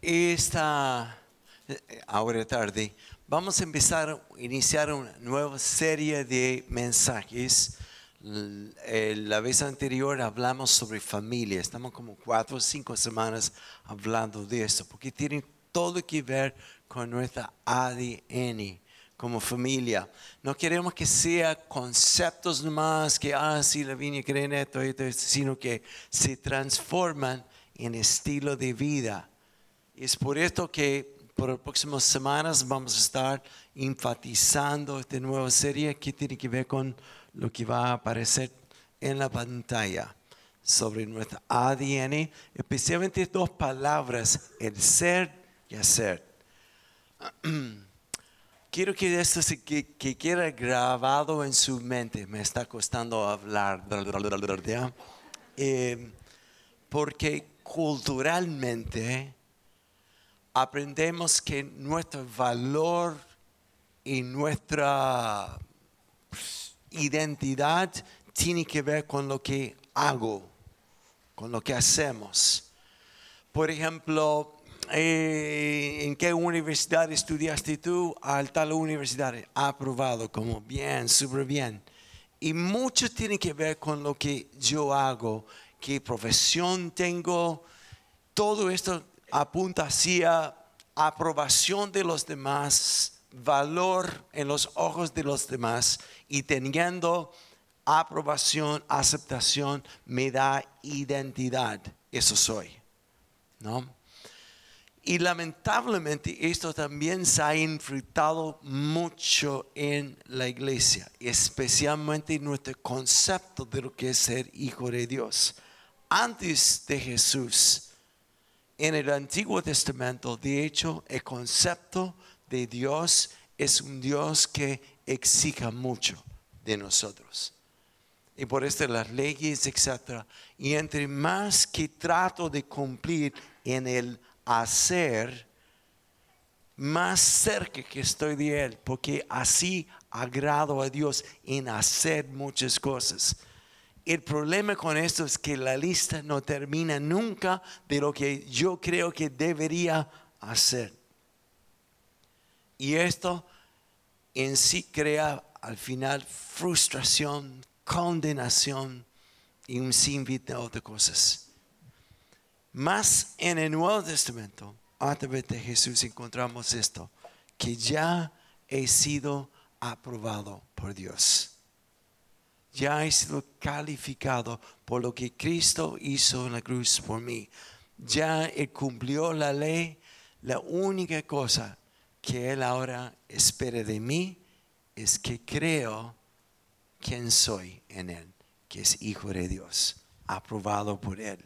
Esta ahora tarde vamos a empezar a iniciar una nueva serie de mensajes. L- La vez anterior hablamos sobre familia, estamos como cuatro o cinco semanas hablando de eso, porque tiene todo que ver con nuestra ADN como familia. No queremos que sea conceptos nomás que, ah, la viña cree esto, esto, esto, sino que se transforman en estilo de vida. Es por esto que por las próximas semanas vamos a estar enfatizando esta nueva serie que tiene que ver con lo que va a aparecer en la pantalla sobre nuestra ADN, especialmente dos palabras, el ser y hacer. Quiero que esto se que, que quede grabado en su mente. Me está costando hablar. Eh, porque culturalmente aprendemos que nuestro valor y nuestra pues, identidad tiene que ver con lo que hago, con lo que hacemos. Por ejemplo, eh, ¿en qué universidad estudiaste tú? Al tal universidad, aprobado, como bien, súper bien. Y mucho tiene que ver con lo que yo hago, qué profesión tengo, todo esto apunta hacia aprobación de los demás, valor en los ojos de los demás y teniendo aprobación, aceptación, me da identidad. Eso soy. ¿No? Y lamentablemente esto también se ha infiltrado mucho en la iglesia, especialmente en nuestro concepto de lo que es ser hijo de Dios. Antes de Jesús, en el Antiguo Testamento, de hecho, el concepto de Dios es un Dios que exija mucho de nosotros. Y por esto las leyes, etc. Y entre más que trato de cumplir en el hacer, más cerca que estoy de Él, porque así agrado a Dios en hacer muchas cosas. El problema con esto es que la lista no termina nunca de lo que yo creo que debería hacer. Y esto en sí crea al final frustración, condenación y un sinfín de otras cosas. Más en el Nuevo Testamento, a través de Jesús encontramos esto, que ya he sido aprobado por Dios. Ya he sido calificado por lo que Cristo hizo en la cruz por mí. Ya Él cumplió la ley. La única cosa que Él ahora espera de mí es que creo quién soy en Él, que es hijo de Dios, aprobado por Él.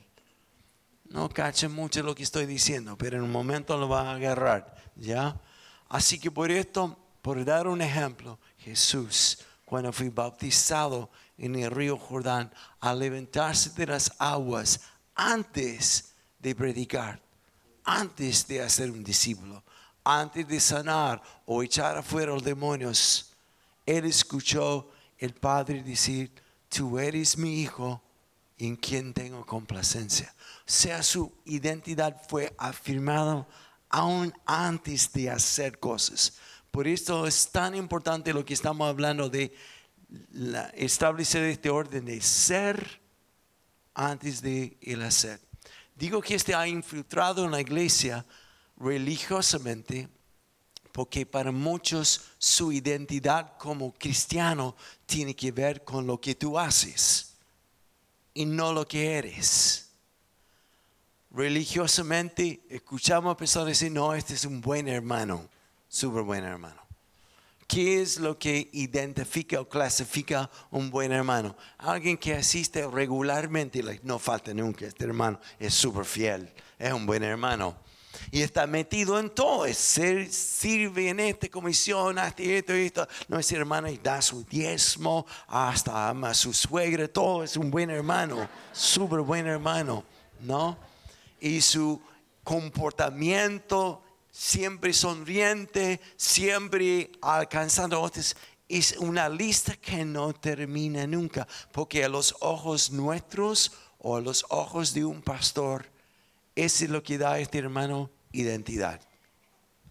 No cachen mucho lo que estoy diciendo, pero en un momento lo van a agarrar, ¿ya? Así que por esto, por dar un ejemplo, Jesús, cuando fui bautizado en el río Jordán, al levantarse de las aguas antes de predicar, antes de hacer un discípulo, antes de sanar o echar afuera los demonios, él escuchó el Padre decir, tú eres mi hijo en quien tengo complacencia. Sea, su identidad fue afirmada aún antes de hacer cosas. Por esto es tan importante lo que estamos hablando de establecer este orden de ser antes de el hacer. Digo que este ha infiltrado en la iglesia religiosamente porque para muchos su identidad como cristiano tiene que ver con lo que tú haces y no lo que eres. Religiosamente escuchamos a personas decir, no, este es un buen hermano, súper buen hermano. ¿Qué es lo que identifica o clasifica un buen hermano? Alguien que asiste regularmente, like, no falta nunca, este hermano es súper fiel, es un buen hermano. Y está metido en todo, es sirve en esta comisión, hasta esto y esto. No es hermano y da su diezmo, hasta ama a su suegra, todo es un buen hermano, súper buen hermano, ¿no? Y su comportamiento siempre sonriente, siempre alcanzando otros. Es una lista que no termina nunca, porque a los ojos nuestros o a los ojos de un pastor, Eso es lo que da a este hermano identidad,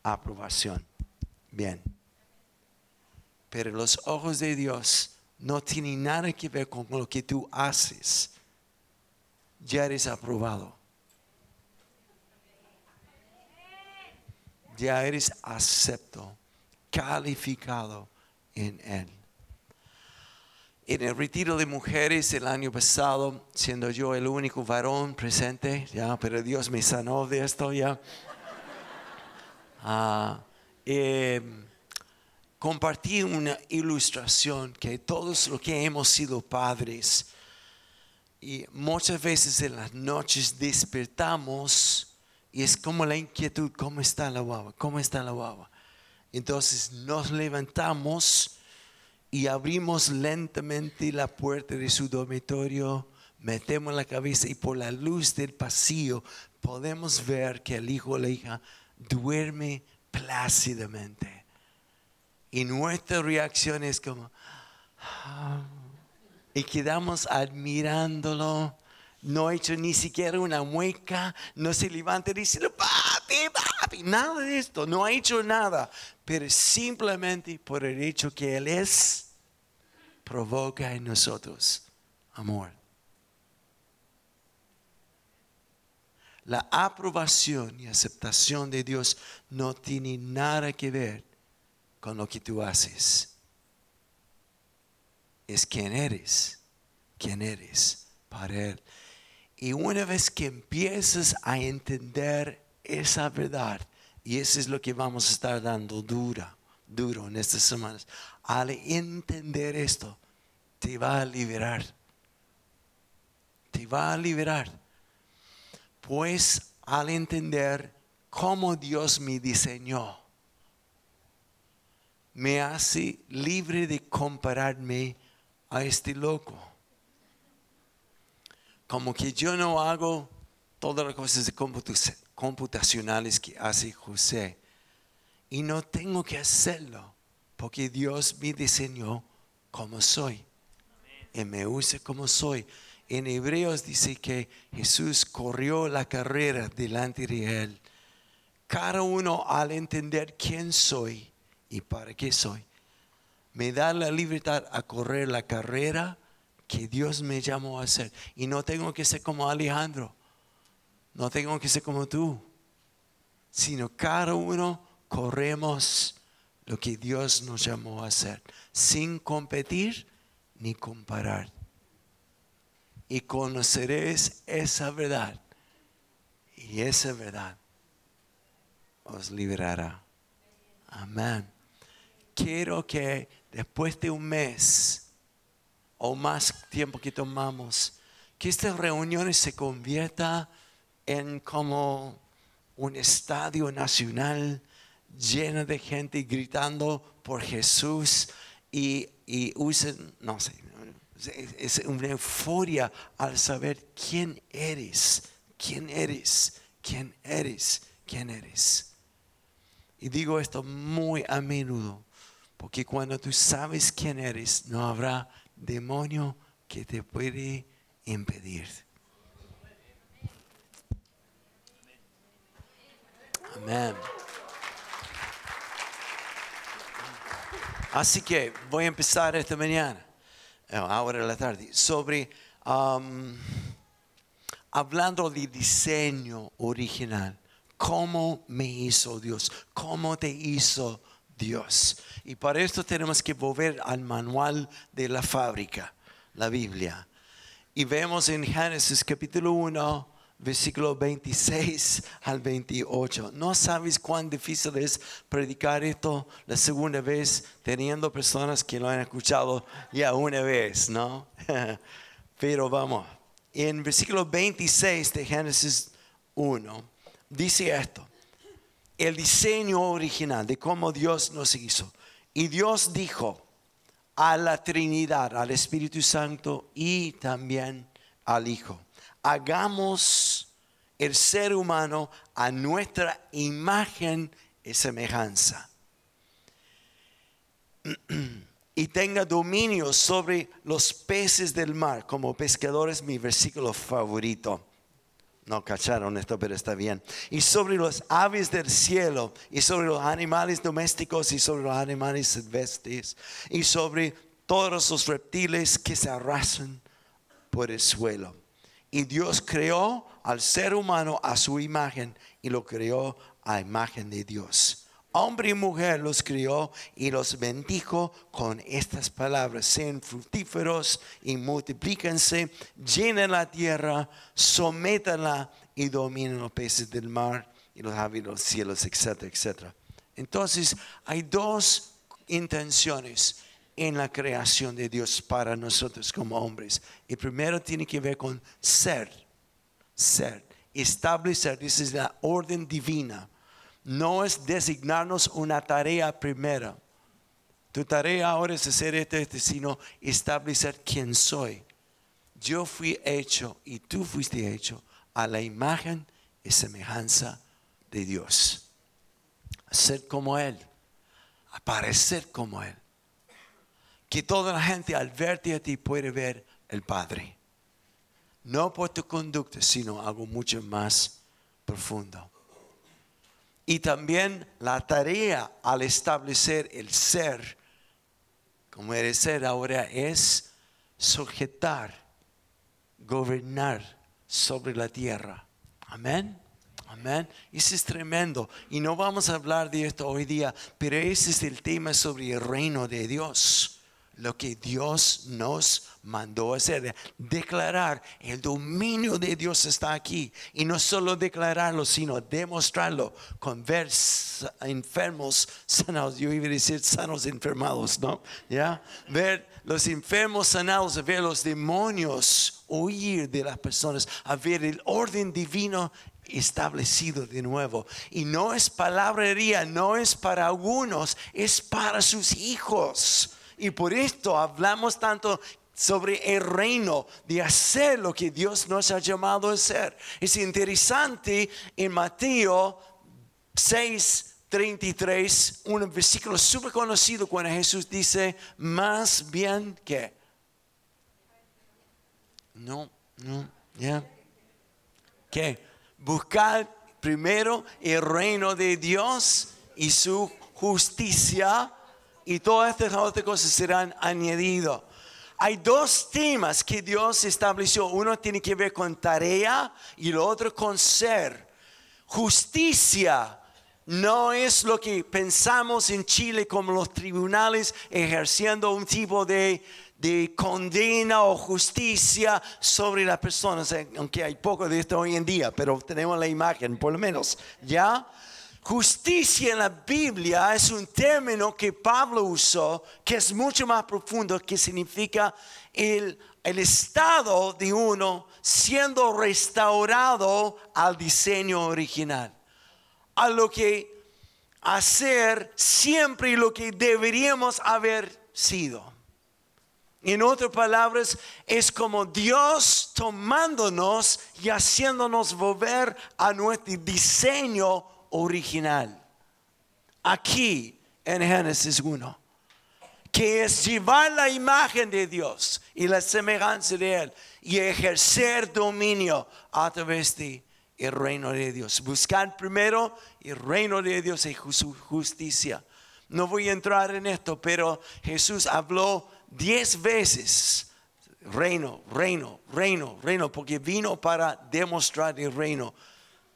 aprobación. Bien. Pero los ojos de Dios no tienen nada que ver con lo que tú haces. Ya eres aprobado. Ya eres acepto, calificado en Él. En el retiro de mujeres el año pasado, siendo yo el único varón presente, ya, pero Dios me sanó de esto ya. Ah, em, compartí una ilustración que todos los que hemos sido padres y muchas veces en las noches despertamos y es como la inquietud, ¿cómo está la guagua? ¿Cómo está la guagua? Entonces nos levantamos y abrimos lentamente la puerta de su dormitorio, metemos la cabeza y por la luz del pasillo podemos ver que el hijo o la hija duerme plácidamente. Y nuestra reacción es como, ah", y quedamos admirándolo. No ha hecho ni siquiera una mueca, no se levanta y dice, papi, papi, nada de esto, no ha hecho nada. Pero simplemente por el hecho que Él es, provoca en nosotros amor. La aprobación y aceptación de Dios no tiene nada que ver con lo que tú haces. Es quien eres, quien eres para Él. Y una vez que empiezas a entender esa verdad, y eso es lo que vamos a estar dando dura, duro en estas semanas, al entender esto, te va a liberar. Te va a liberar. Pues al entender cómo Dios me diseñó, me hace libre de compararme a este loco. Como que yo no hago todas las cosas computacionales que hace José. Y no tengo que hacerlo porque Dios me diseñó como soy. Y me usa como soy. En Hebreos dice que Jesús corrió la carrera delante de él. Cada uno al entender quién soy, y para qué soy. Me da la libertad a correr la carrera que Dios me llamó a hacer. Y no tengo que ser como Alejandro. No tengo que ser como tú. Sino cada uno corremos lo que Dios nos llamó a hacer. Sin competir ni comparar. Y conoceréis esa verdad. Y esa verdad os liberará. Amén quiero que después de un mes o más tiempo que tomamos, que estas reuniones se convierta en como un estadio nacional lleno de gente gritando por Jesús y, y usen, no sé, es una euforia al saber quién eres, quién eres, quién eres, quién eres. Y digo esto muy a menudo porque cuando tú sabes quién eres, no habrá demonio que te puede impedir. Amén. Así que voy a empezar esta mañana, eh, ahora en la tarde, sobre um, hablando de diseño original. ¿Cómo me hizo Dios? ¿Cómo te hizo Dios. Y para esto tenemos que volver al manual de la fábrica, la Biblia. Y vemos en Génesis capítulo 1, versículo 26 al 28. No sabes cuán difícil es predicar esto la segunda vez teniendo personas que lo han escuchado ya una vez, ¿no? Pero vamos, en versículo 26 de Génesis 1 dice esto el diseño original de cómo Dios nos hizo. Y Dios dijo a la Trinidad, al Espíritu Santo y también al Hijo, hagamos el ser humano a nuestra imagen y semejanza. y tenga dominio sobre los peces del mar, como pescadores, mi versículo favorito. No cacharon esto, pero está bien. Y sobre los aves del cielo, y sobre los animales domésticos, y sobre los animales silvestres, y sobre todos los reptiles que se arrasan por el suelo. Y Dios creó al ser humano a su imagen y lo creó a imagen de Dios hombre y mujer los crió y los bendijo con estas palabras. Sean fructíferos y multiplíquense, llenen la tierra, sométanla y dominen los peces del mar y los aves los cielos, etcétera, etcétera. Entonces, hay dos intenciones en la creación de Dios para nosotros como hombres. El primero tiene que ver con ser, ser, establecer, esa es la orden divina no es designarnos una tarea primera. Tu tarea ahora es hacer esto, esto, sino establecer quién soy. Yo fui hecho y tú fuiste hecho a la imagen y semejanza de Dios. Ser como Él, aparecer como Él. Que toda la gente al verte a ti puede ver el Padre. No por tu conducta, sino algo mucho más profundo. Y también la tarea al establecer el ser, como el ser ahora, es sujetar, gobernar sobre la tierra. Amén. Amén. Eso es tremendo. Y no vamos a hablar de esto hoy día, pero ese es el tema sobre el reino de Dios lo que Dios nos mandó hacer, declarar el dominio de Dios está aquí. Y no solo declararlo, sino demostrarlo con ver enfermos sanados. Yo iba a decir sanos enfermados, ¿no? ¿Ya? Ver los enfermos sanados, ver los demonios huir de las personas, a ver el orden divino establecido de nuevo. Y no es palabrería, no es para algunos, es para sus hijos. Y por esto hablamos tanto sobre el reino, de hacer lo que Dios nos ha llamado a hacer. Es interesante en Mateo 6, 33, un versículo súper conocido cuando Jesús dice, más bien que... No, no, ya. Que buscar primero el reino de Dios y su justicia y todas estas otras cosas serán añadidas. Hay dos temas que Dios estableció. Uno tiene que ver con tarea y el otro con ser. Justicia no es lo que pensamos en Chile como los tribunales ejerciendo un tipo de, de condena o justicia sobre las personas, aunque hay poco de esto hoy en día, pero tenemos la imagen, por lo menos, ¿ya? Justicia en la Biblia es un término que Pablo usó que es mucho más profundo, que significa el, estado de uno siendo restaurado al diseño original, a lo que hacer siempre lo que deberíamos haber sido. En otras palabras, es como Dios tomándonos y haciéndonos volver a nuestro diseño original. Aquí en Génesis 1, que es llevar la imagen de Dios y la semejanza de Él y ejercer dominio a través de el reino de Dios. Buscar primero el reino de Dios y su justicia. No voy a entrar en esto, pero Jesús habló diez veces reino, reino, reino, reino, porque vino para demostrar el reino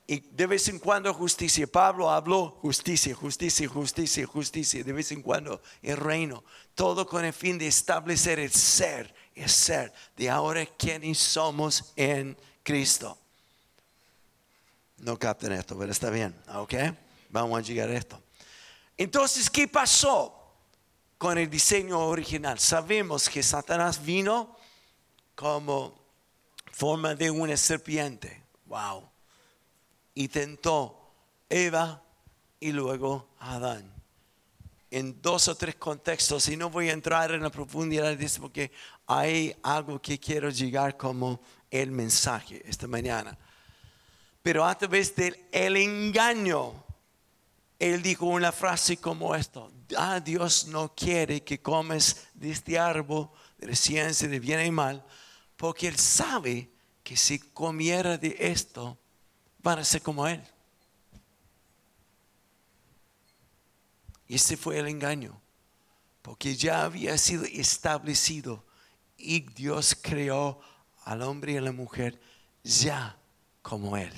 y de vez en cuando justicia. Pablo habló justicia, justicia, justicia, justicia. De vez en cuando el reino. Todo con el fin de establecer el ser, el ser de ahora quienes somos en Cristo. No capten esto, pero está bien, ¿ok? Vamos a llegar a esto. Entonces, ¿qué pasó con el diseño original? Sabemos que Satanás vino como forma de una serpiente. Wow y tentó Eva y luego Adán. En dos o tres contextos, y no voy a entrar en la profundidad de esto porque hay algo que quiero llegar como el mensaje esta mañana. Pero a través del el engaño, él dijo una frase como esto, ah, Dios no quiere que comes de este árbol de la ciencia de bien y mal, porque él sabe que si comiera de esto, van a ser como Él. Y ese fue el engaño, porque ya había sido establecido y Dios creó al hombre y a la mujer ya como Él.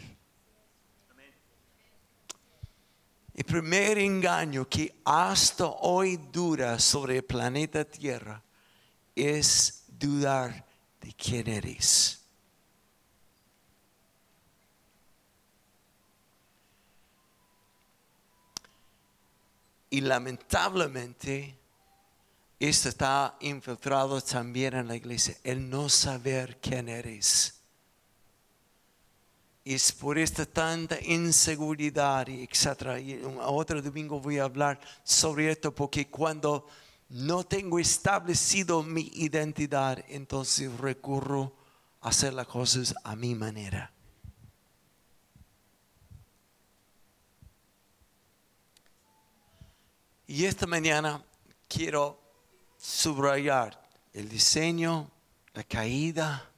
El primer engaño que hasta hoy dura sobre el planeta Tierra es dudar de quién eres. Y lamentablemente, esto está infiltrado también en la iglesia, el no saber quién eres. Y es por esta tanta inseguridad etcétera. Y otro domingo voy a hablar sobre esto porque cuando no tengo establecido mi identidad, entonces recurro a hacer las cosas a mi manera. Y esta mañana quiero subrayar el diseño, la caída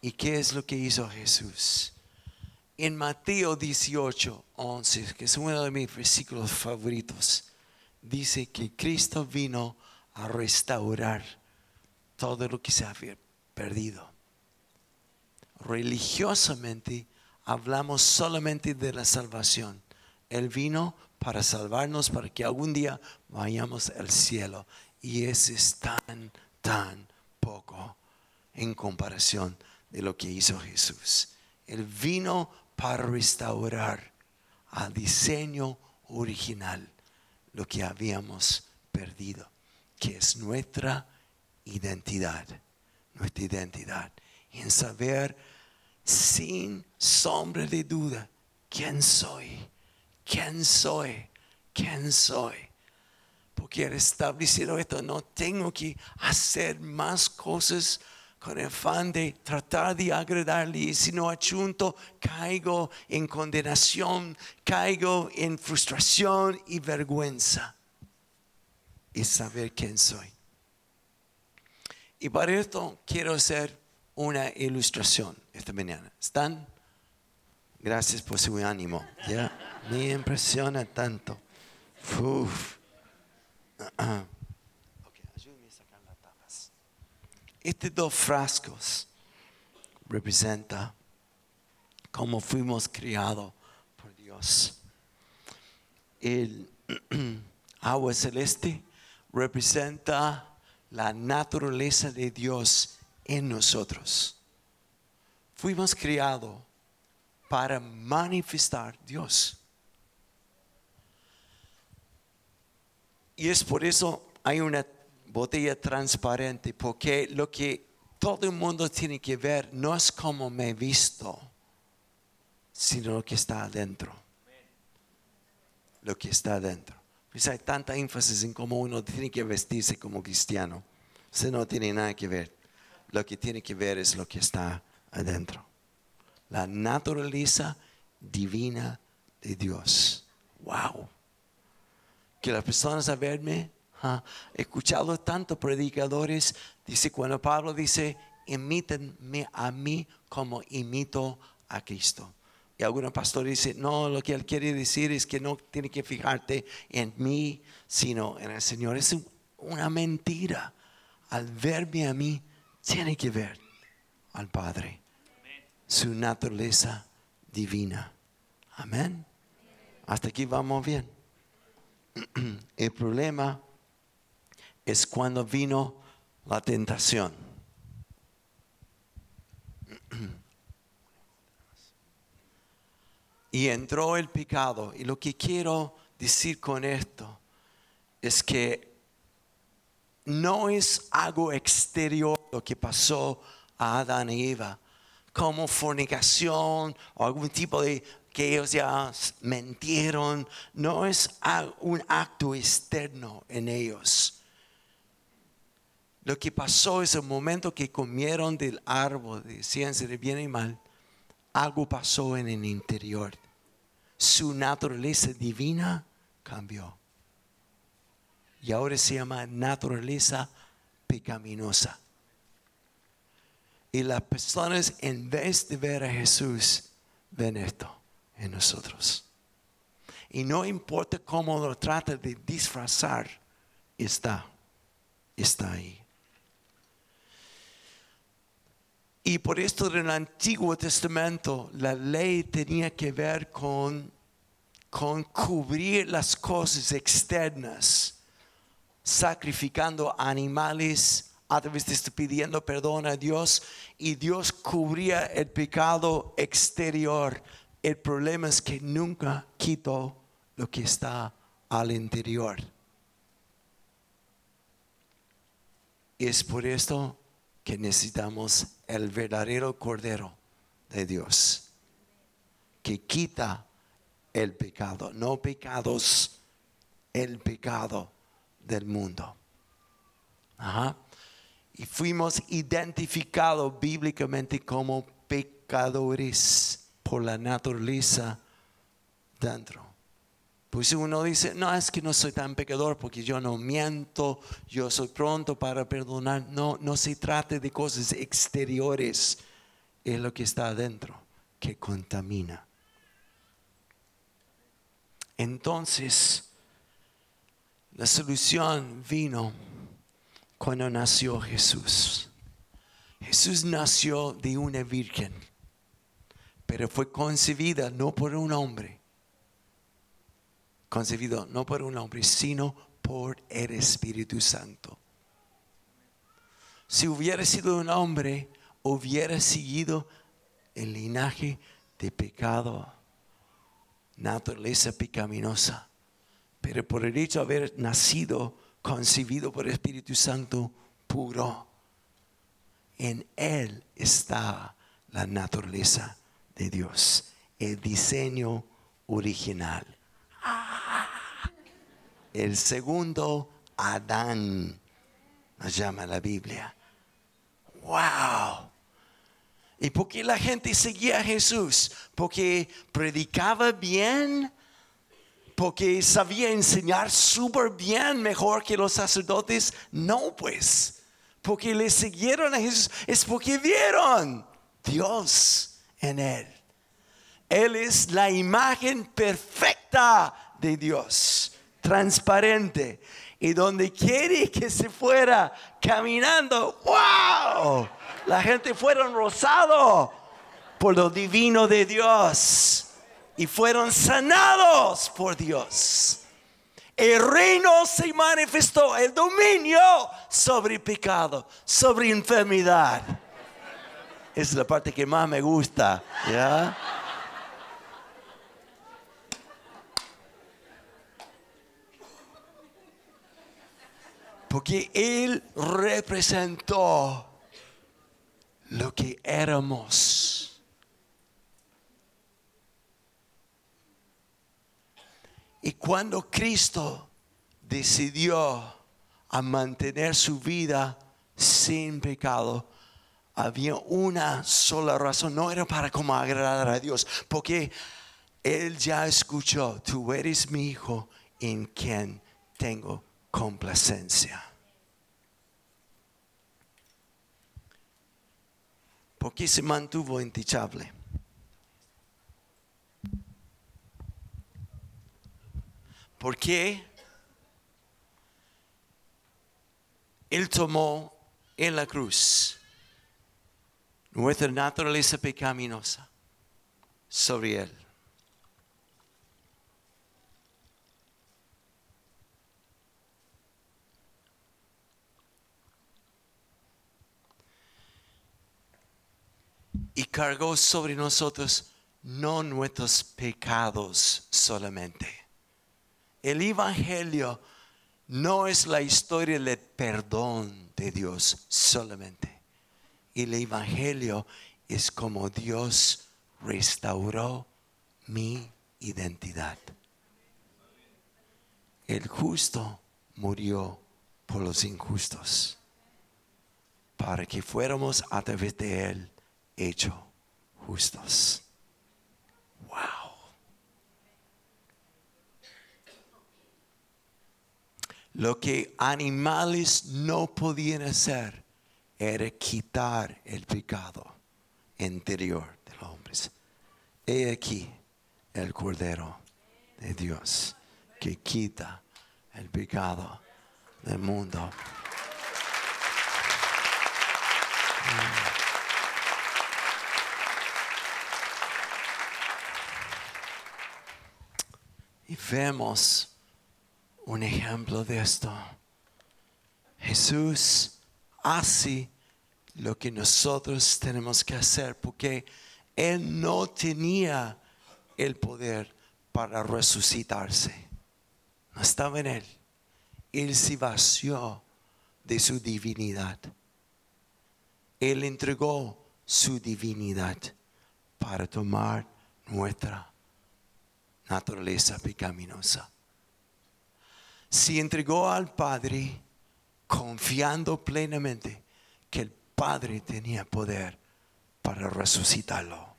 y qué es lo que hizo Jesús. En Mateo 18, 11, que es uno de mis versículos favoritos, dice que Cristo vino a restaurar todo lo que se había perdido. Religiosamente hablamos solamente de la salvación. Él vino para salvarnos, para que algún día vayamos al cielo. Y ese es tan, tan poco en comparación de lo que hizo Jesús. Él vino para restaurar al diseño original lo que habíamos perdido, que es nuestra identidad, nuestra identidad. en saber sin sombra de duda quién soy, quién soy, quién soy. Porque establecido esto, no tengo que hacer más cosas con el afán de tratar de agradarle y si no caigo en condenación, caigo en frustración y vergüenza. Y saber quién soy. Y para esto quiero hacer una ilustración esta mañana. ¿Están? Gracias por su ánimo. Me impresiona tanto. Uf. Estos dos frascos representan cómo fuimos criados por Dios. El agua celeste representa la naturaleza de Dios en nosotros. Fuimos criados para manifestar Dios. Y es por eso hay una botella transparente, porque lo que todo el mundo tiene que ver no es como me he visto, sino lo que está adentro. Lo que está adentro. Pues hay tanta énfasis en cómo uno tiene que vestirse como cristiano. Eso no tiene nada que ver. Lo que tiene que ver es lo que está adentro. La naturaleza divina de Dios. Wow. Que las personas a verme He escuchado tantos predicadores, dice cuando Pablo dice, imítenme a mí como imito a Cristo. Y algunos pastores dicen, no, lo que él quiere decir es que no tiene que fijarte en mí, sino en el Señor. Es una mentira. Al verme a mí, tiene que ver al Padre, su naturaleza divina. Amén. Hasta aquí vamos bien. El problema es cuando vino la tentación. Y entró el pecado. Y lo que quiero decir con esto es que no es algo exterior lo que pasó a Adán y Eva, como fornicación o algún tipo de que ellos ya mentieron, no es un acto externo en ellos lo que pasó es el momento que comieron del árbol de ciencia de bien y mal, algo pasó en el interior. Su naturaleza divina cambió. Y ahora se llama naturaleza pecaminosa. Y las personas en vez de ver a Jesús, ven esto en nosotros. Y no importa cómo lo trata de disfrazar, está, está ahí. Y por esto en el Antiguo Testamento la ley tenía que ver con, con cubrir las cosas externas, sacrificando animales a través de esto pidiendo perdón a Dios y Dios cubría el pecado exterior. El problema es que nunca quitó lo que está al interior. Es por esto que necesitamos el verdadero Cordero de Dios, que quita el pecado, no pecados, el pecado del mundo. Y fuimos identificados bíblicamente como pecadores por la naturaleza dentro. Pues uno dice, no, es que no soy tan pecador porque yo no miento, yo soy pronto para perdonar. No, no se trata de cosas exteriores, es lo que está adentro que contamina. Entonces, la solución vino cuando nació Jesús. Jesús nació de una virgen, pero fue concebida no por un hombre concebido no por un hombre, sino por el Espíritu Santo. Si hubiera sido un hombre, hubiera seguido el linaje de pecado, naturaleza pecaminosa. Pero por el hecho de haber nacido, concebido por el Espíritu Santo puro, en él está la naturaleza Dios, el diseño original el segundo Adán, nos llama la Biblia. ¡Wow! ¿Y por qué la gente seguía a Jesús? Porque predicaba bien, porque sabía enseñar súper bien, mejor que los sacerdotes. No, pues, porque le siguieron a Jesús, es porque vieron Dios en él. Él es la imagen perfecta de Dios transparente. Y donde quiere que se fuera caminando, wow, la gente fueron rosado por lo divino de Dios y fueron sanados por Dios. El reino se manifestó, el dominio sobre pecado, sobre enfermedad. Es la parte que más me gusta, ¿ya? Porque Él representó lo que éramos. Y cuando Cristo decidió a mantener su vida sin pecado, había una sola razón, no era para como agradar a Dios, porque Él ya escuchó, tú eres mi hijo en quien tengo complacencia. ¿Por qué se mantuvo intachable? Porque Él tomó en la cruz nuestra naturaleza pecaminosa sobre Él. y cargó sobre nosotros no nuestros pecados solamente. El Evangelio no es la historia del perdón de Dios solamente. El Evangelio es como Dios restauró mi identidad. El justo murió por los injustos, para que fuéramos a través de él hecho justos. Wow. Lo que animales no podían hacer, era quitar el pecado interior de los hombres. He aquí el Cordero de Dios que quita el pecado del mundo. Y vemos un ejemplo de esto. Jesús hace lo que nosotros tenemos que hacer porque Él no tenía el poder para resucitarse. No estaba en Él. Él se vació de su divinidad. Él entregó su divinidad para tomar nuestra naturaleza pecaminosa. Se entregó al Padre confiando plenamente que el Padre tenía poder para resucitarlo.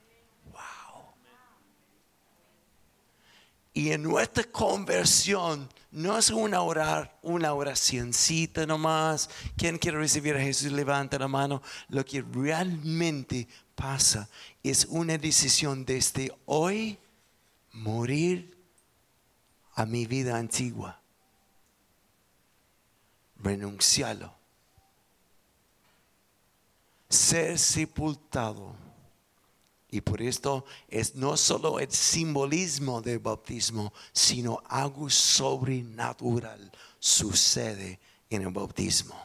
Y en nuestra conversión no es una, orar, una oracioncita nomás. Quien quiere recibir a Jesús, levanta la mano. Lo que realmente pasa es una decisión desde hoy morir a mi vida antigua. Renunciarlo. Ser sepultado y por esto es no solo el simbolismo del bautismo, sino algo sobrenatural sucede en el bautismo.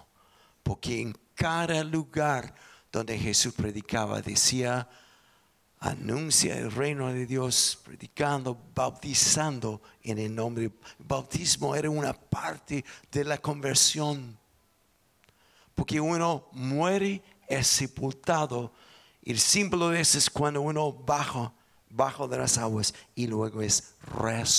Porque en cada lugar donde Jesús predicaba decía, anuncia el reino de Dios, predicando, bautizando en el nombre. Bautismo era una parte de la conversión. Porque uno muere, es sepultado el símbolo de eso es cuando uno baja, bajo de las aguas y luego es resucitado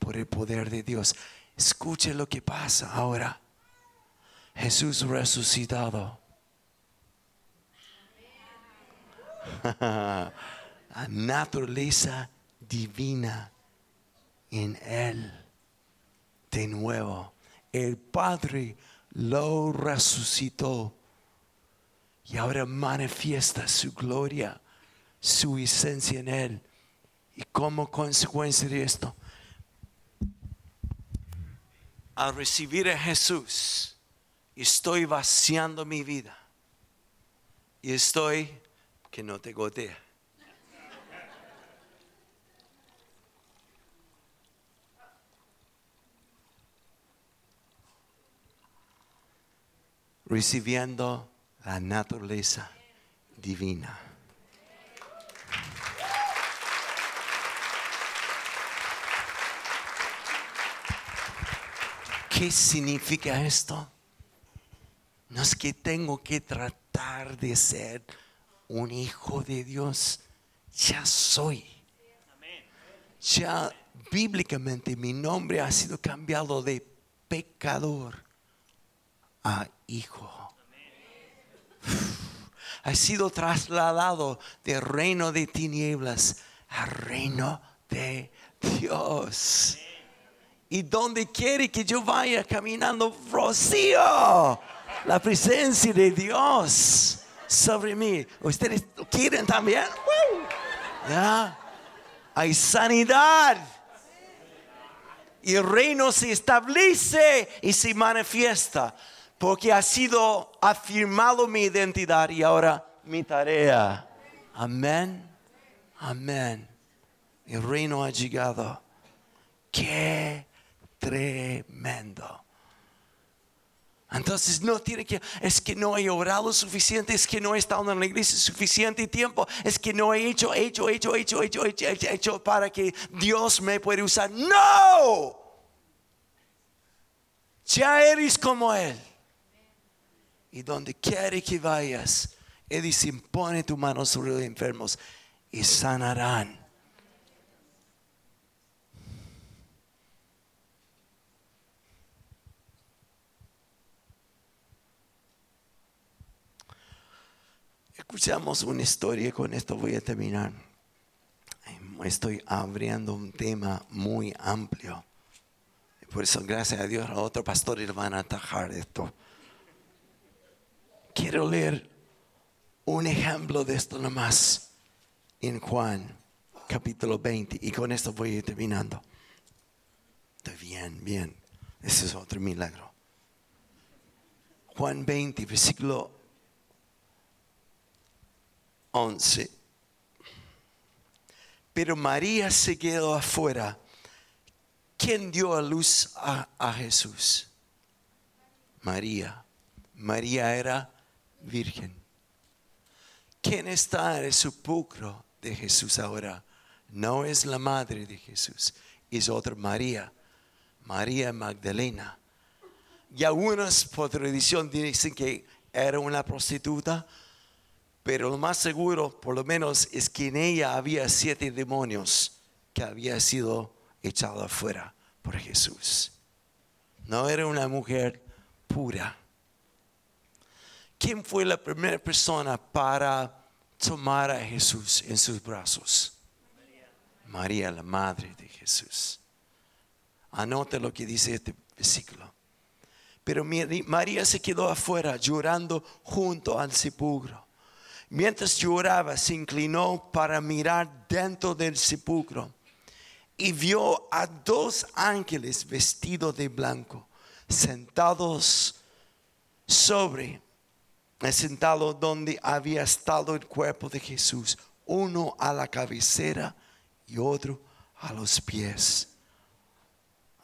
por el poder de Dios. Escuche lo que pasa ahora. Jesús resucitado. La naturaleza divina en Él. De nuevo, el Padre lo resucitó y ahora manifiesta su gloria, su esencia en Él. Y como consecuencia de esto, al recibir a Jesús, estoy vaciando mi vida. Y estoy que no te gotea. Recibiendo la naturaleza divina. ¿Qué significa esto? No es que tengo que tratar de ser un hijo de Dios. Ya soy. Ya bíblicamente mi nombre ha sido cambiado de pecador a hijo ha sido trasladado del reino de tinieblas al reino de Dios. Y donde quiere que yo vaya caminando, rocío la presencia de Dios sobre mí. ¿Ustedes quieren también? ¿Ya? Hay sanidad. Y el reino se establece y se manifiesta porque ha sido afirmado mi identidad y ahora mi tarea. Amén. Amén. El reino ha llegado. Qué tremendo. Entonces no tiene que, es que no he orado suficiente, es que no he estado en la iglesia suficiente tiempo, es que no he hecho, hecho, hecho, hecho, hecho, hecho, hecho, hecho para que Dios me pueda usar. No. Ya eres como Él. Y donde quiere que vayas, Él dice, pone tu mano sobre los enfermos y sanarán. Escuchamos una historia, con esto voy a terminar. Estoy abriendo un tema muy amplio. Por eso, gracias a Dios, a otros pastores van a atajar esto. quiero leer un ejemplo de esto nomás en Juan capítulo 20 y con esto voy a ir terminando. Bien, bien. Ese es otro milagro. Juan 20, versículo 11. Pero María se quedó afuera. ¿Quién dio a luz a, Jesús? María. María era virgen. ¿Quién está en el sepulcro de Jesús ahora? No es la madre de Jesús, es otra María, María Magdalena. Y algunos por tradición dicen que era una prostituta, pero lo más seguro, por lo menos, es que en ella había siete demonios que había sido echado afuera por Jesús. No era una mujer pura. ¿Quién fue la primera persona para tomar a Jesús en sus brazos? María, la madre de Jesús. Anote lo que dice este versículo. Pero María se quedó afuera llorando junto al sepulcro. Mientras lloraba, se inclinó para mirar dentro del sepulcro y vio a dos ángeles vestidos de blanco, sentados sobre, sentado donde había estado el cuerpo de Jesús, uno a la cabecera y otro a los pies.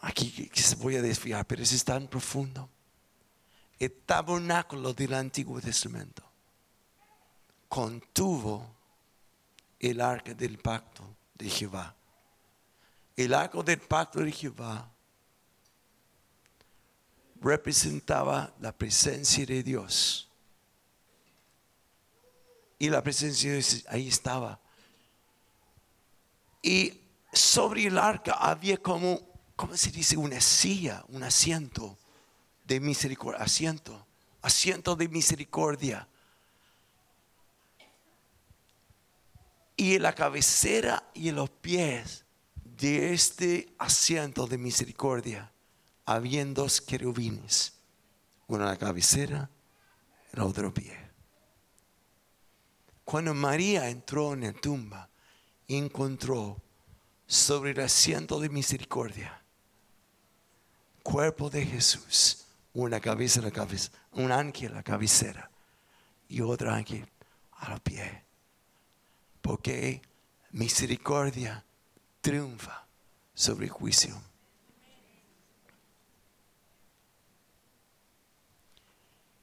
Aquí se voy a desviar, pero es tan profundo. El tabernáculo del Antiguo Testamento contuvo el arca del pacto de Jehová. El arca del pacto de Jehová representaba la presencia de Dios. Y la presencia de Dios ahí estaba. Y sobre el arca había como, ¿cómo se dice? Una silla, un asiento de misericordia, asiento, asiento de misericordia. Y en la cabecera y en los pies de este asiento de misericordia habían dos querubines, uno en la cabecera, el otro pie. Cuando María entró en la tumba, encontró sobre el asiento de misericordia cuerpo de Jesús, una cabeza a la cabeza, un ángel a la cabecera y otro ángel a los pies. Porque misericordia triunfa sobre juicio.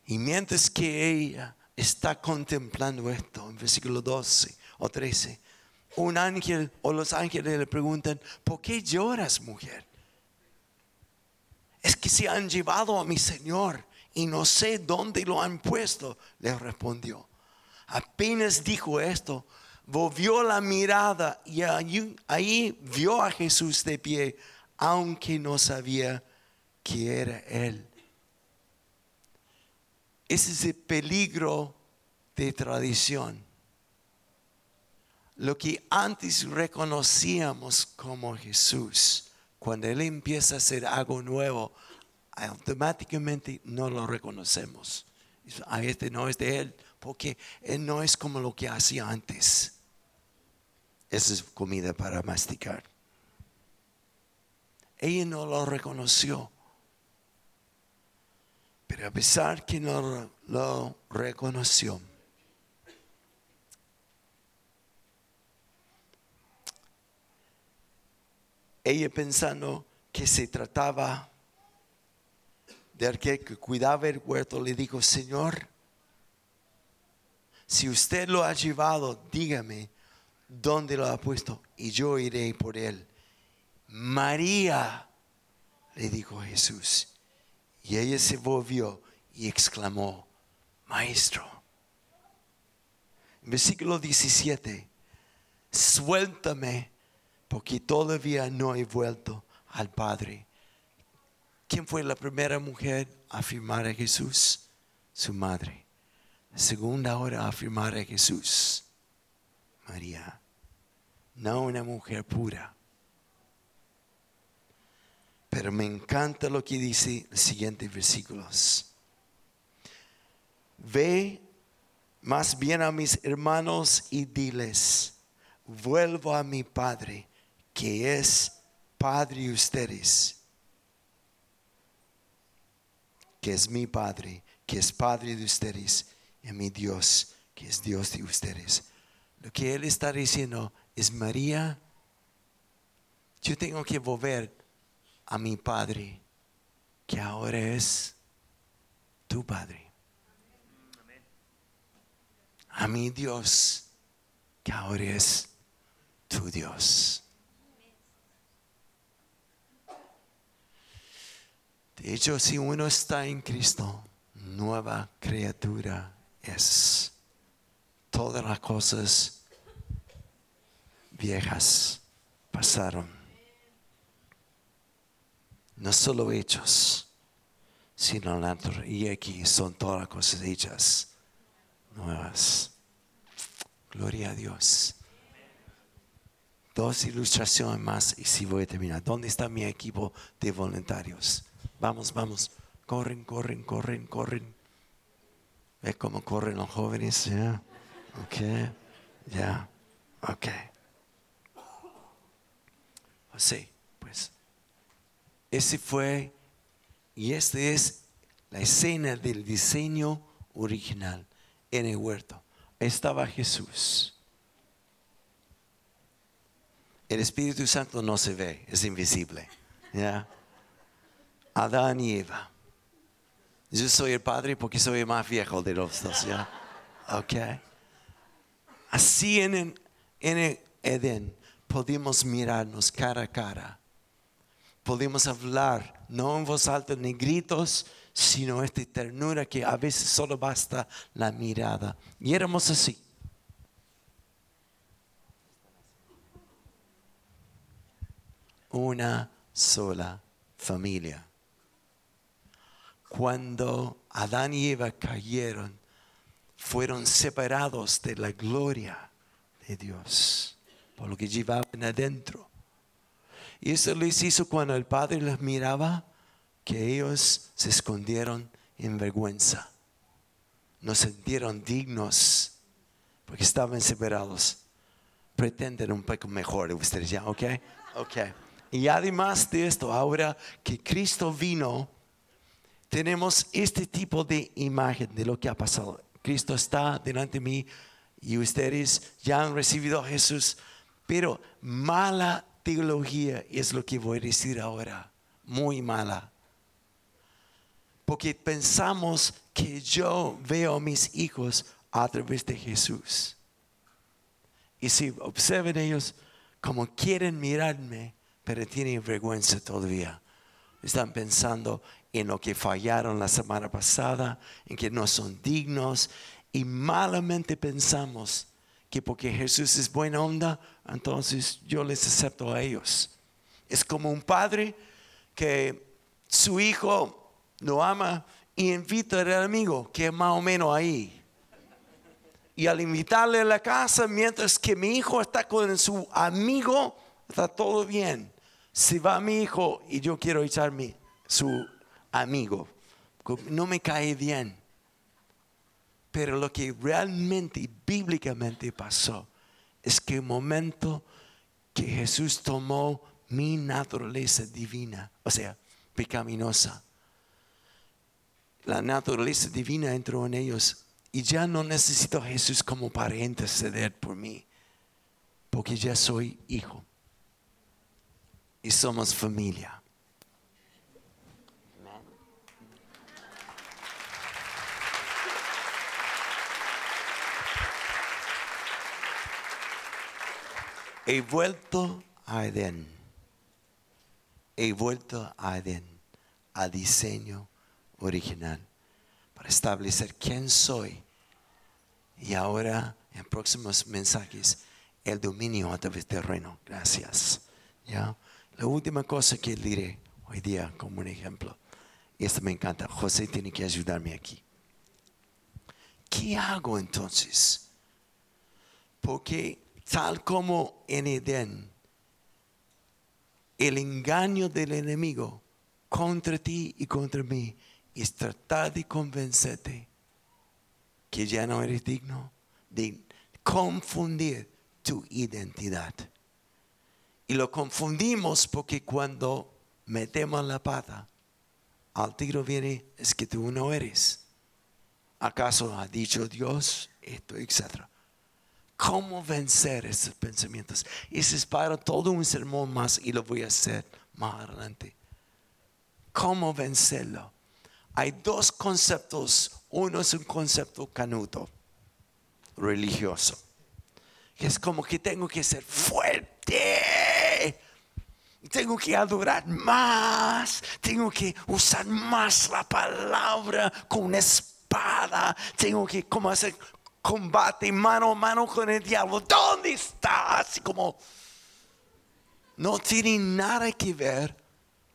Y mientras que ella está contemplando esto, en versículo 12 o 13, un ángel o los ángeles le preguntan, ¿por qué lloras, mujer? Es que se han llevado a mi Señor y no sé dónde lo han puesto, le respondió. Apenas dijo esto, volvió la mirada y ahí, vio a Jesús de pie, aunque no sabía que era Él. Ese es el peligro de tradición lo que antes reconocíamos como Jesús, cuando Él empieza a hacer algo nuevo, automáticamente no lo reconocemos. A este no es de Él, porque Él no es como lo que hacía antes. Esa es comida para masticar. Ella no lo reconoció. Pero a pesar que no lo reconoció, ella pensando que se trataba de aquel que cuidaba el huerto, le dijo, Señor, si usted lo ha llevado, dígame dónde lo ha puesto y yo iré por él. María, le dijo Jesús. Y ella se volvió y exclamó, Maestro. Versículo 17, suéltame porque todavía no he vuelto al Padre. ¿Quién fue la primera mujer a afirmar a Jesús? Su madre. Segunda hora a afirmar a Jesús, María. No una mujer pura. Pero me encanta lo que dice los siguientes versículos. ve más bien a mis hermanos y diles, vuelvo a mi Padre, que es Padre de ustedes, que es mi Padre, que es Padre de ustedes, y mi Dios, que es Dios de ustedes. Lo que Él está diciendo es, María, yo tengo que volver a mi Padre, que ahora es tu Padre. A mi Dios, que ahora es tu Dios. De hecho, si uno está en Cristo, nueva criatura es. Todas las cosas viejas pasaron. No solo hechos, sino la Y aquí son todas las cosas hechas nuevas. Gloria a Dios. Dos ilustraciones más y si voy a terminar. ¿Dónde está mi equipo de voluntarios? Vamos, vamos. Corren, corren, corren, corren. ¿Ve cómo corren los jóvenes? ¿Ya? Ok. Ya. Ok. Sí, pues. Ese fue, y esta es la escena del diseño original en el huerto. Estaba Jesús. El Espíritu Santo no se ve, es invisible. ¿ya? Adán y Eva. Yo soy el padre porque soy el más viejo de los dos, ¿ya? Ok. Así en, el Edén podemos mirarnos cara a cara. Podemos hablar, no en voz alta ni gritos, sino esta ternura que a veces solo basta la mirada. Y éramos así. Una sola familia cuando Adán y Eva cayeron, fueron separados de la gloria de Dios, por lo que llevaban adentro. Y eso les hizo cuando el Padre los miraba, que ellos se escondieron en vergüenza. No sintieron dignos porque estaban separados. Pretenden un poco mejor ustedes ya, ¿ok? Ok. Y además de esto, ahora que Cristo vino, tenemos este tipo de imagen de lo que ha pasado. Cristo está delante de mí y ustedes ya han recibido a Jesús, pero mala teología es lo que voy a decir ahora, muy mala. Porque pensamos que yo veo a mis hijos a través de Jesús. Y si observen ellos como quieren mirarme, pero tienen vergüenza todavía. Están pensando en lo que fallaron la semana pasada, en que no son dignos y malamente pensamos que porque Jesús es buena onda, entonces yo les acepto a ellos. Es como un padre que su hijo lo ama y invita al amigo que es más o menos ahí. Y al invitarle a la casa, mientras que mi hijo está con su amigo, está todo bien. Si va mi hijo y yo quiero echarme su amigo, no me cae bien. Pero lo que realmente bíblicamente pasó es que el momento que Jesús tomó mi naturaleza divina, o sea, pecaminosa, la naturaleza divina entró en ellos y ya no necesito a Jesús como para interceder por mí, porque ya soy hijo y somos familia. He vuelto a Edén. He vuelto a Edén, al diseño original, para establecer quién soy. Y ahora, en próximos mensajes, el dominio a través del reino. Gracias. ¿Ya? La última cosa que diré hoy día como un ejemplo, y esto me encanta, José tiene que ayudarme aquí. ¿Qué hago entonces? Porque tal como en Edén, el engaño del enemigo contra ti y contra mí es tratar de convencerte que ya no eres digno, de confundir tu identidad. Y lo confundimos porque cuando metemos la pata, al tiro viene, es que tú no eres. ¿Acaso ha dicho Dios esto, etcétera? ¿Cómo vencer esos pensamientos? Ese es para todo un sermón más y lo voy a hacer más adelante. ¿Cómo vencerlo? Hay dos conceptos. Uno es un concepto canuto, religioso. es como que tengo que ser fuerte. Tengo que adorar más. Tengo que usar más la palabra con una espada. Tengo que como hacer combate mano a mano con el diablo. ¿Dónde estás? Y como no tiene nada que ver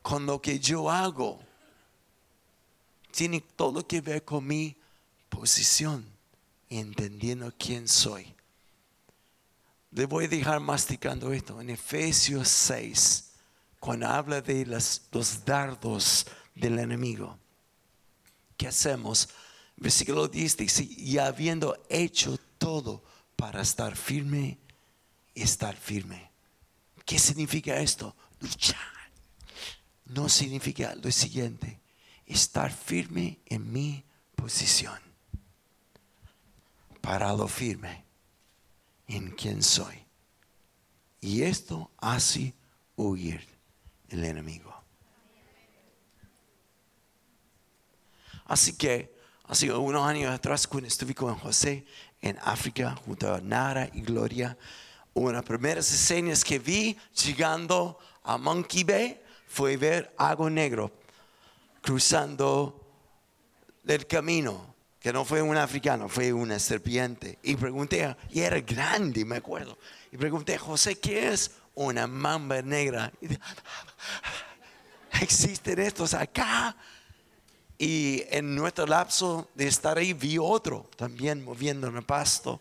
con lo que yo hago. Tiene todo que ver con mi posición, entendiendo quién soy. Le voy a dejar masticando esto. En Efesios 6, cuando habla de los dardos del enemigo, ¿qué hacemos? Versículo 10 dice, y habiendo hecho todo para estar firme, estar firme. ¿Qué significa esto? Luchar. No significa lo siguiente, estar firme en mi posición. Parado firme en quien soy. Y esto hace huir el enemigo. Así que Hace unos años atrás, cuando estuve con José en África, junto a Nara y Gloria, una de las primeras escenas que vi llegando a Monkey Bay fue ver algo negro cruzando el camino, que no fue un africano, fue una serpiente. Y pregunté, y era grande, me acuerdo. Y pregunté, José, ¿qué es? Una mamba negra. ¿Existen estos acá? Y en nuestro lapso de estar ahí vi otro también moviendo en el pasto.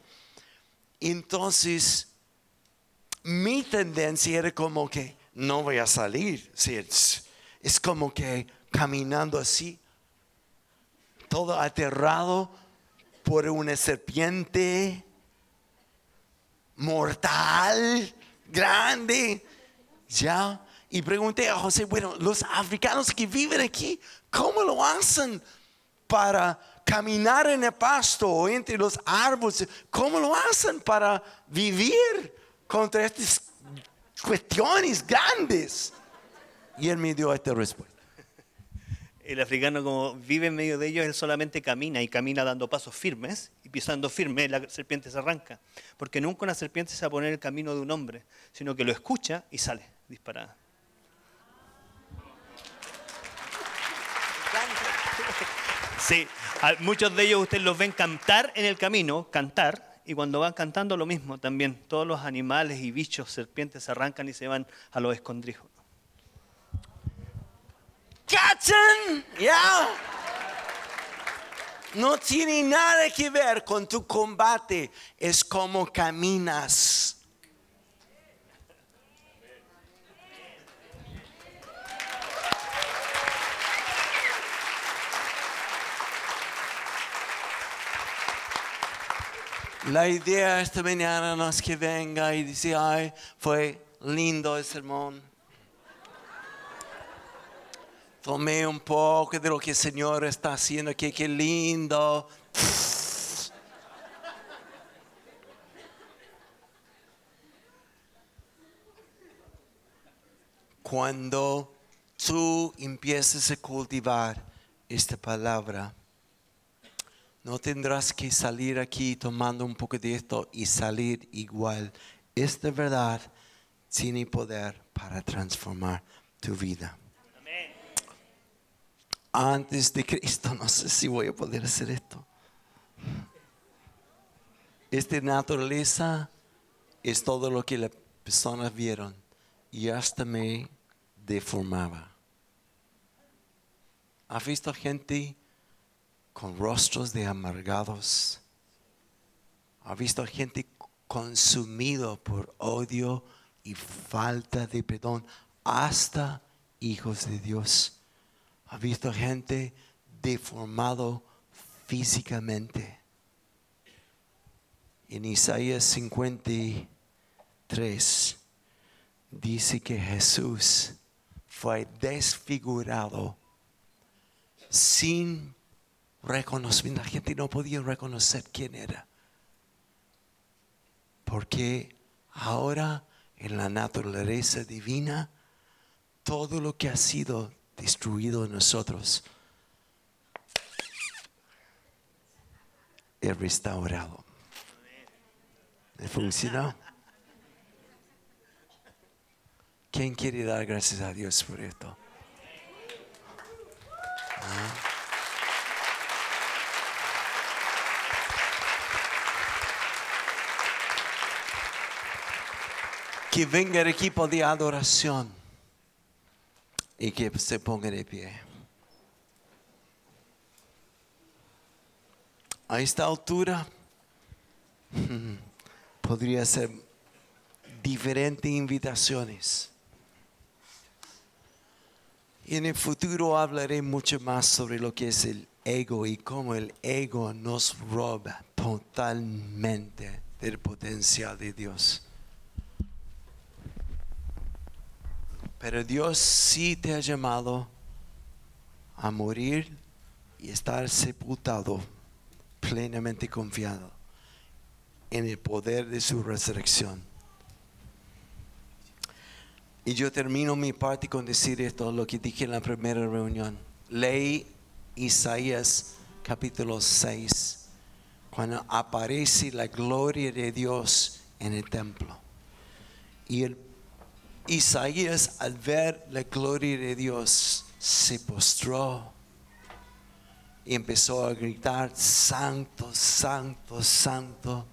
Entonces, mi tendencia era como que no voy a salir. Es, como que caminando así, todo aterrado por una serpiente mortal, grande. Ya. Y pregunté a José, bueno, los africanos que viven aquí, ¿Cómo lo hacen para caminar en el pasto o entre los árboles? ¿Cómo lo hacen para vivir contra estas cuestiones grandes? Y él me dio esta respuesta. El africano como vive en medio de ellos, él solamente camina y camina dando pasos firmes y pisando firme, la serpiente se arranca. Porque nunca una serpiente se va a poner el camino de un hombre, sino que lo escucha y sale disparada. Sí, muchos de ellos ustedes los ven cantar en el camino, cantar, y cuando van cantando lo mismo también. Todos los animales y bichos, serpientes, se arrancan y se van a los escondrijos. ¿Cachan? ¿Ya? No tiene nada que ver con tu combate, es como caminas. La idea esta mañana no es que venga y dice, ay, fue lindo el sermón. Tomé un poco de lo que el Señor está haciendo aquí, qué lindo. Cuando tú empieces a cultivar esta palabra, no tendrás que salir aquí tomando un poco de esto y salir igual. Esta verdad tiene poder para transformar tu vida. Antes de Cristo, no sé si voy a poder hacer esto. Esta naturaleza es todo lo que las personas vieron y hasta me deformaba. ¿Has visto gente? Con rostros de amargados. Ha visto gente consumido por odio y falta de perdón, hasta hijos de Dios. Ha visto gente deformado físicamente. En Isaías 53 dice que Jesús fue desfigurado sin reconocimiento. La gente no podía reconocer quién era. Porque ahora en la naturaleza divina, todo lo que ha sido destruido en nosotros es restaurado. ¿Me funcionó? ¿Quién quiere dar gracias a Dios por esto? Ah. Que venga el equipo de adoración y que se ponga de pie. A esta altura podría ser diferentes invitaciones. Y en el futuro hablaré mucho más sobre lo que es el ego y cómo el ego nos roba totalmente del potencial de Dios. Pero Dios sí te ha llamado a morir y estar sepultado plenamente confiado en el poder de su resurrección. Y yo termino mi parte con decir esto, lo que dije en la primera reunión. Ley Isaías capítulo 6, cuando aparece la gloria de Dios en el templo. Y el Isaías al ver la gloria de Dios se postró y empezó a gritar, Santo, Santo, Santo,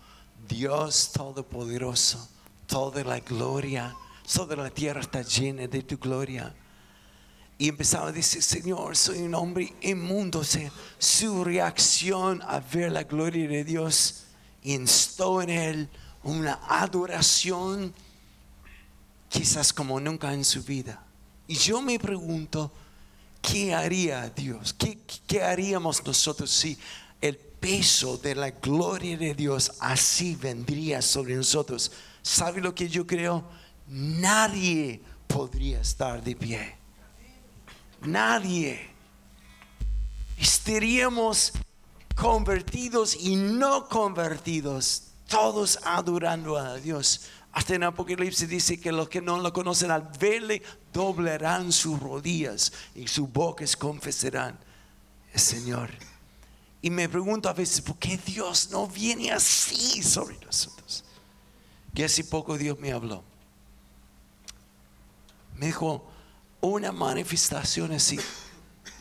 Dios Todopoderoso, toda la gloria, toda la tierra está llena de tu gloria. Y empezaba a decir, Señor, soy un hombre inmundo. su reacción a ver la gloria de Dios instó en él una adoración quizás como nunca en su vida. Y yo me pregunto, ¿qué haría Dios? ¿Qué, haríamos nosotros si el peso de la gloria de Dios así vendría sobre nosotros? ¿Sabe lo que yo creo? Nadie podría estar de pie. Nadie. Estaríamos convertidos y no convertidos, todos adorando a Dios. Hasta en Apocalipsis dice que los que no lo conocen al verle doblarán sus rodillas y sus bocas confesarán el Señor. Y me pregunto a veces, ¿por qué Dios no viene así sobre nosotros? Que hace poco Dios me habló. Me dijo, una manifestación así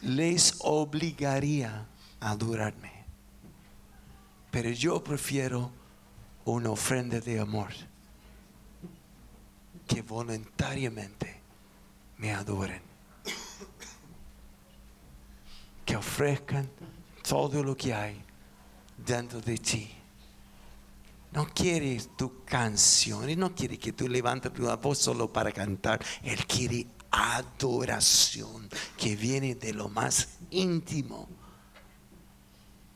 les obligaría a adorarme. Pero yo prefiero una ofrenda de amor que voluntariamente me adoren. Que ofrezcan todo lo que hay dentro de ti. No quiere tu canción, Él no quiere que tú levantes tu voz solo para cantar. Él quiere adoración que viene de lo más íntimo.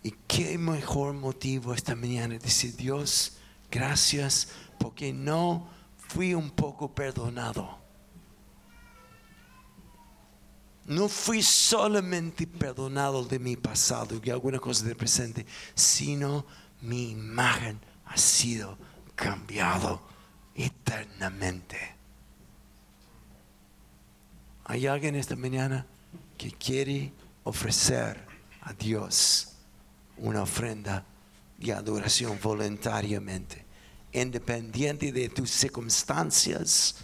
Y qué mejor motivo esta mañana decir, Dios, gracias porque no fui un poco perdonado. No fui solamente perdonado de mi pasado y algunas cosas del presente, sino mi imagen ha sido cambiado eternamente. ¿Hay alguien esta mañana que quiere ofrecer a Dios una ofrenda y adoración voluntariamente? Independiente de tus circunstancias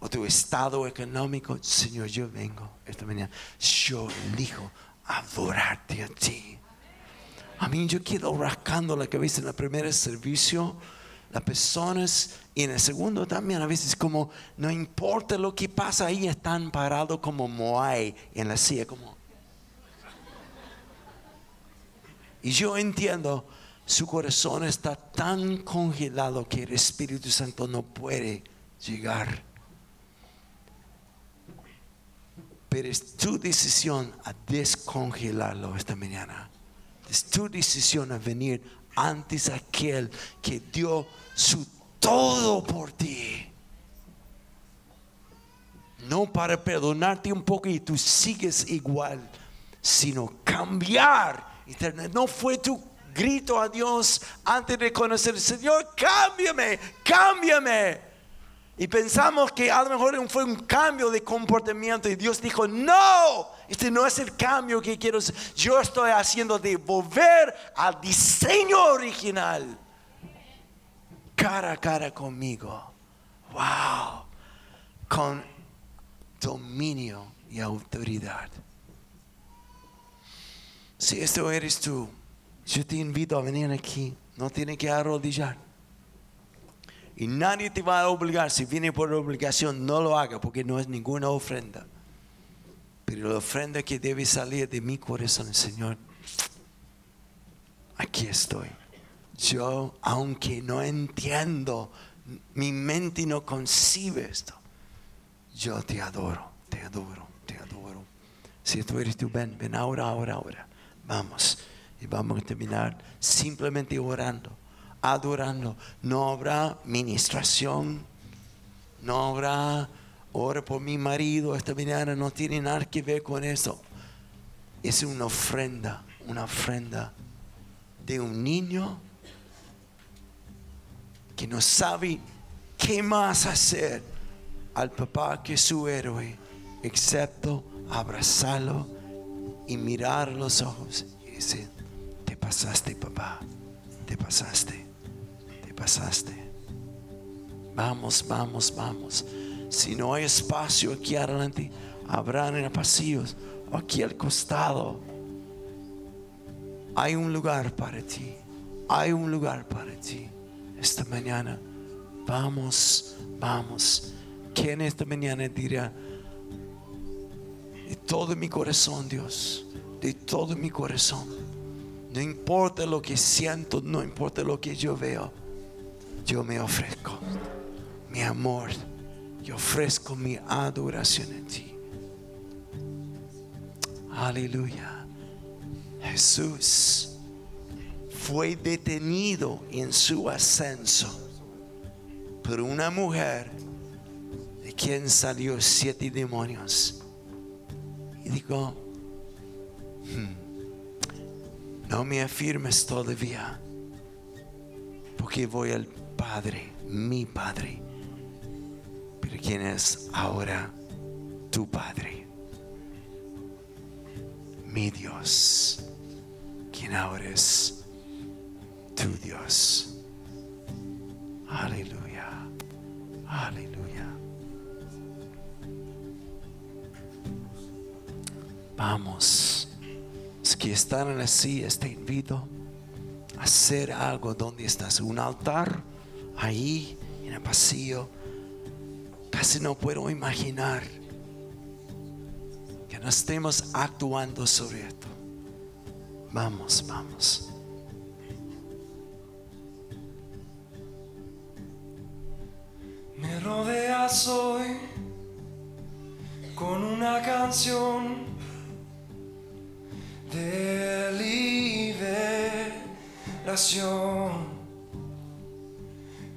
o tu estado económico, Señor, yo vengo esta mañana, yo elijo adorarte a ti. A mí yo quedo rascando la cabeza en el primer servicio, las personas y en el segundo también a veces como no importa lo que pasa ahí están parados como Moai en la silla como. Y yo entiendo su corazón está tan congelado que el Espíritu Santo no puede llegar. Pero es tu decisión a descongelarlo esta mañana. Es tu decisión a venir antes aquel que dio su todo por ti. No para perdonarte un poco y tú sigues igual, sino cambiar. No fue tu grito a Dios antes de conocer, Señor, cámbiame, cámbiame. Y pensamos que a lo mejor fue un cambio de comportamiento y Dios dijo, no, este no es el cambio que quiero. Yo estoy haciendo de volver al diseño original. Cara a cara conmigo. Wow. Con dominio y autoridad. Si esto eres tú, yo te invito a venir aquí. No tiene que arrodillar. Y nadie te va a obligar. Si viene por obligación, no lo haga porque no es ninguna ofrenda. Pero la ofrenda que debe salir de mi corazón, Señor, aquí estoy. Yo, aunque no entiendo, mi mente no concibe esto. Yo te adoro, te adoro, te adoro. Si tú eres tú, ven, ven ahora, ahora, ahora. Vamos. Y vamos a terminar simplemente orando adorando. No habrá ministración, no habrá ora por mi marido esta mañana, no tiene nada que ver con eso. Es una ofrenda, una ofrenda de un niño que no sabe qué más hacer al papá que es su héroe, excepto abrazarlo y mirar los ojos y decir, pasaste papá, te pasaste pasaste. Vamos, vamos, vamos. Si no hay espacio aquí adelante, habrán en pasillos o aquí al costado. Hay un lugar para ti. Hay un lugar para ti. Esta mañana, vamos, vamos. ¿Quién esta mañana dirá, de todo mi corazón, Dios, de todo mi corazón, no importa lo que siento, no importa lo que yo veo yo me ofrezco mi amor, yo ofrezco mi adoración en ti. Aleluya. Jesús fue detenido en su ascenso por una mujer de quien salió siete demonios. Y dijo, hmm, no me afirmes todavía, porque voy al Padre, mi Padre, pero quien es ahora tu Padre, mi Dios, quien ahora es tu Dios. Aleluya, aleluya. Vamos, los que están en la silla, te invito a hacer algo donde estás, un altar ahí en el pasillo, casi no puedo imaginar que no estemos actuando sobre esto. Vamos, vamos. Me rodeas hoy con una canción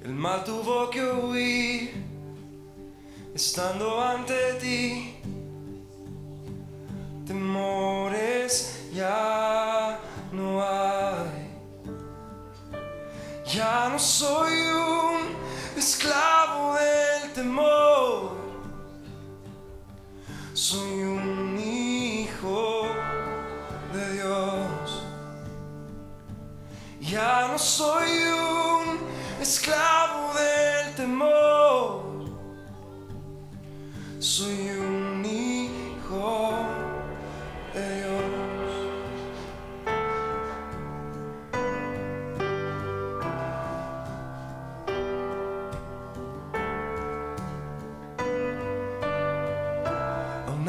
el mal tuvo que huir estando ante ti. Temores ya no hay. Ya no soy un esclavo del temor. Soy un esclavo del temor. Soy un hijo de Dios.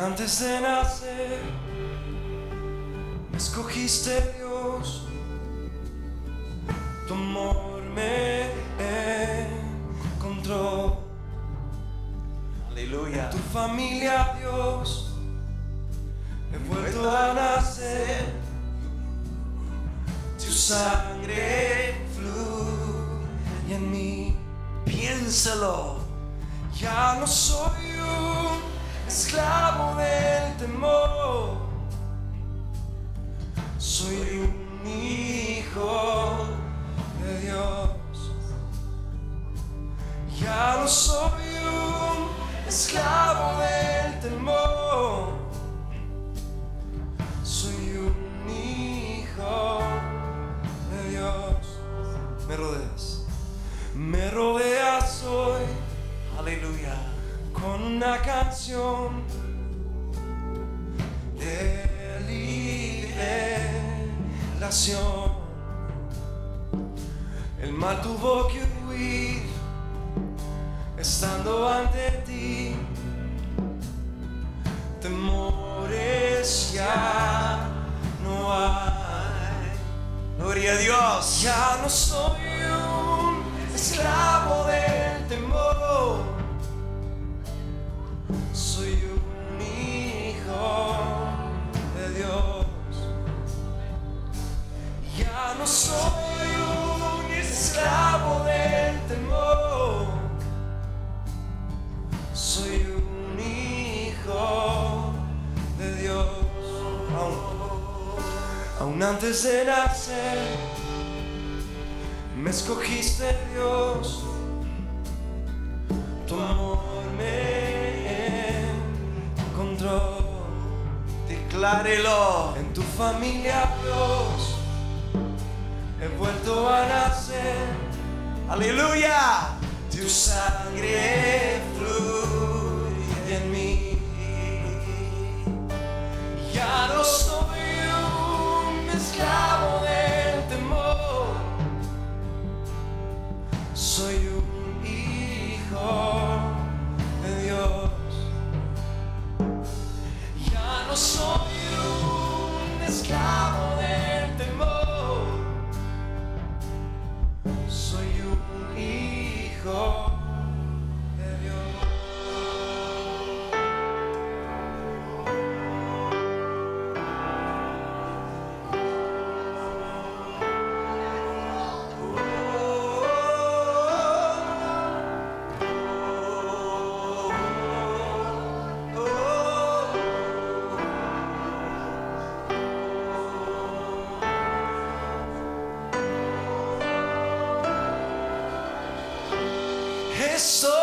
Antes de nacer, me escogiste. Tu amor me encontró. Aleluya. Tu familia, Dios, he vuelto a nacer. Tu sangre fluye en mí. Piénsalo. Ya no soy un esclavo del temor. Soy un hijo Dios. Ya no soy un esclavo del temor. Soy un hijo de Dios. Me rodeas. Me rodeas hoy Aleluya. con una canción de liberación. El mal tuvo que huir estando ante ti. Temores ya no hay. Gloria a Dios. Ya no soy un esclavo del temor. Soy un hijo de Dios. Ya no soy aún antes de nacer. Me escogiste Dios, tu amor me encontró. Declárelo. En tu familia Dios, he vuelto a nacer. Aleluya. Tu sangre fluye en mí. Ya no esclavo del temor. Soy un hijo de Dios. Ya no soy un esclavo del temor. Soy un hijo Estoy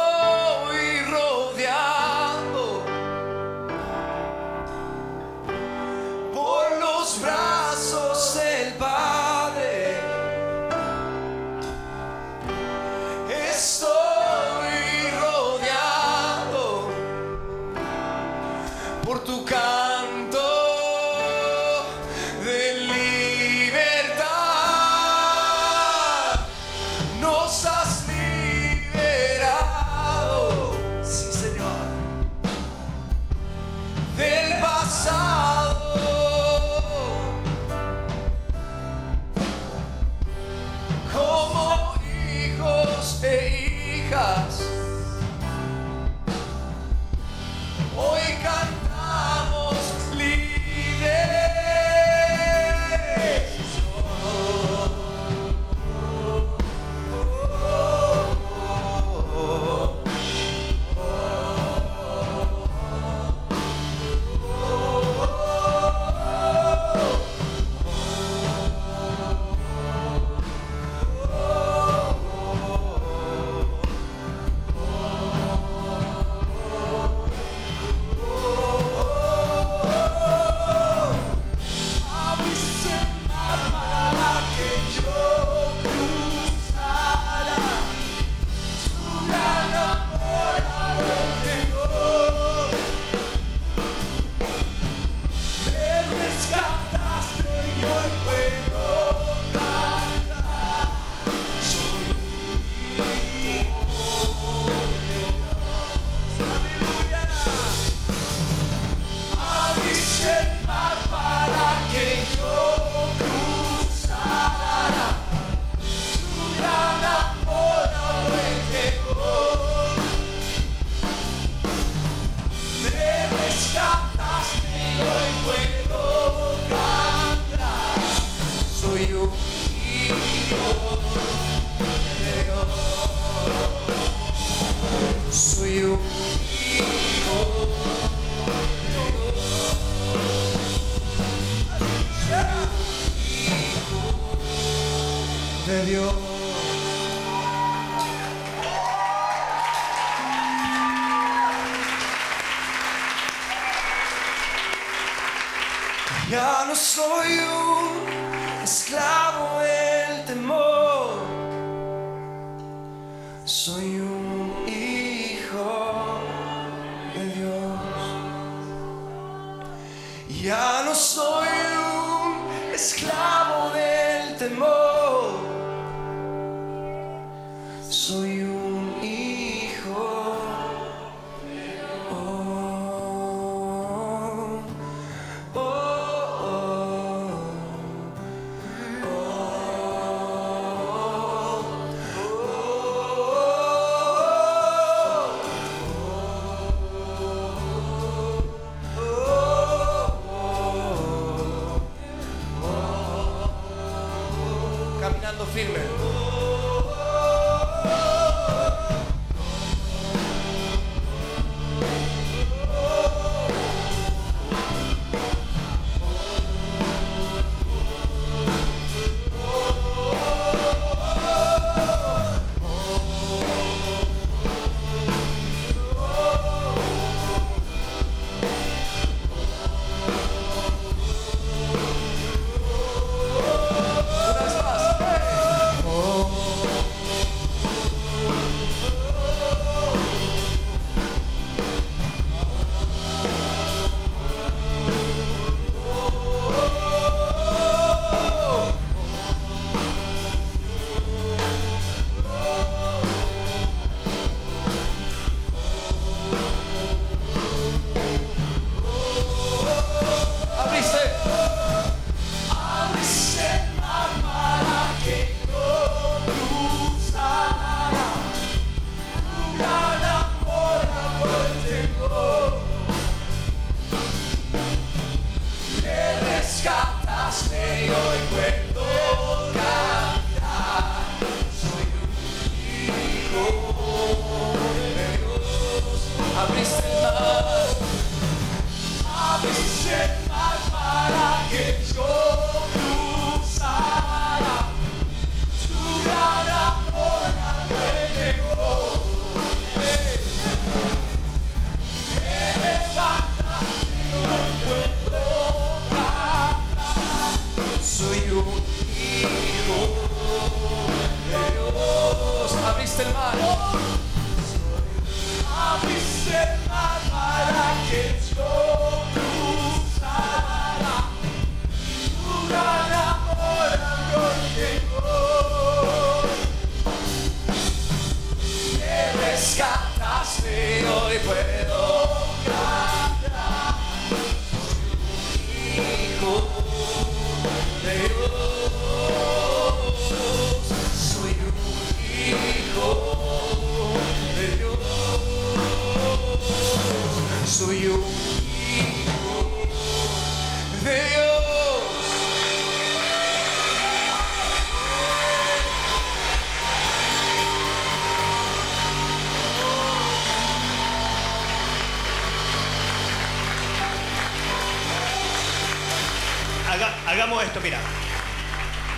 hagamos esto, mira.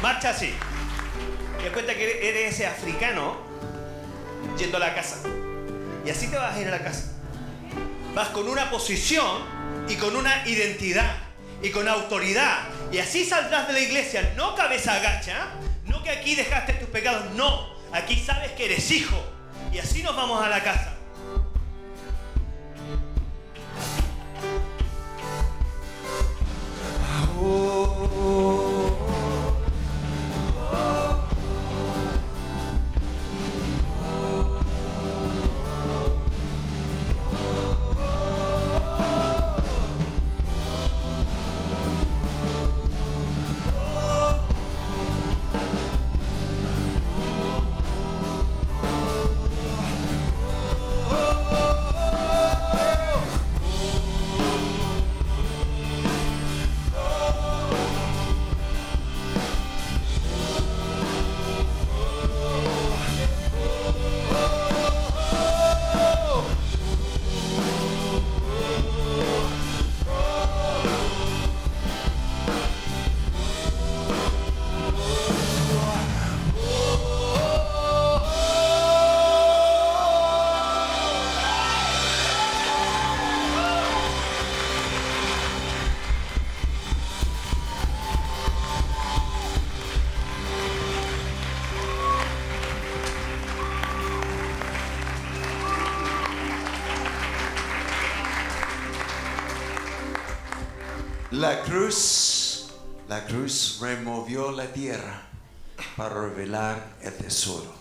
Marcha así. Das cuenta que eres ese africano yendo a la casa. Y así te vas a ir a la casa. Vas con una posición y con una identidad y con autoridad. Y así saldrás de la iglesia, no cabeza agacha, no que aquí dejaste tus pecados, no. Aquí sabes que eres hijo. Y así nos vamos a la casa. Oh cruz, la cruz removió la tierra para revelar el tesoro.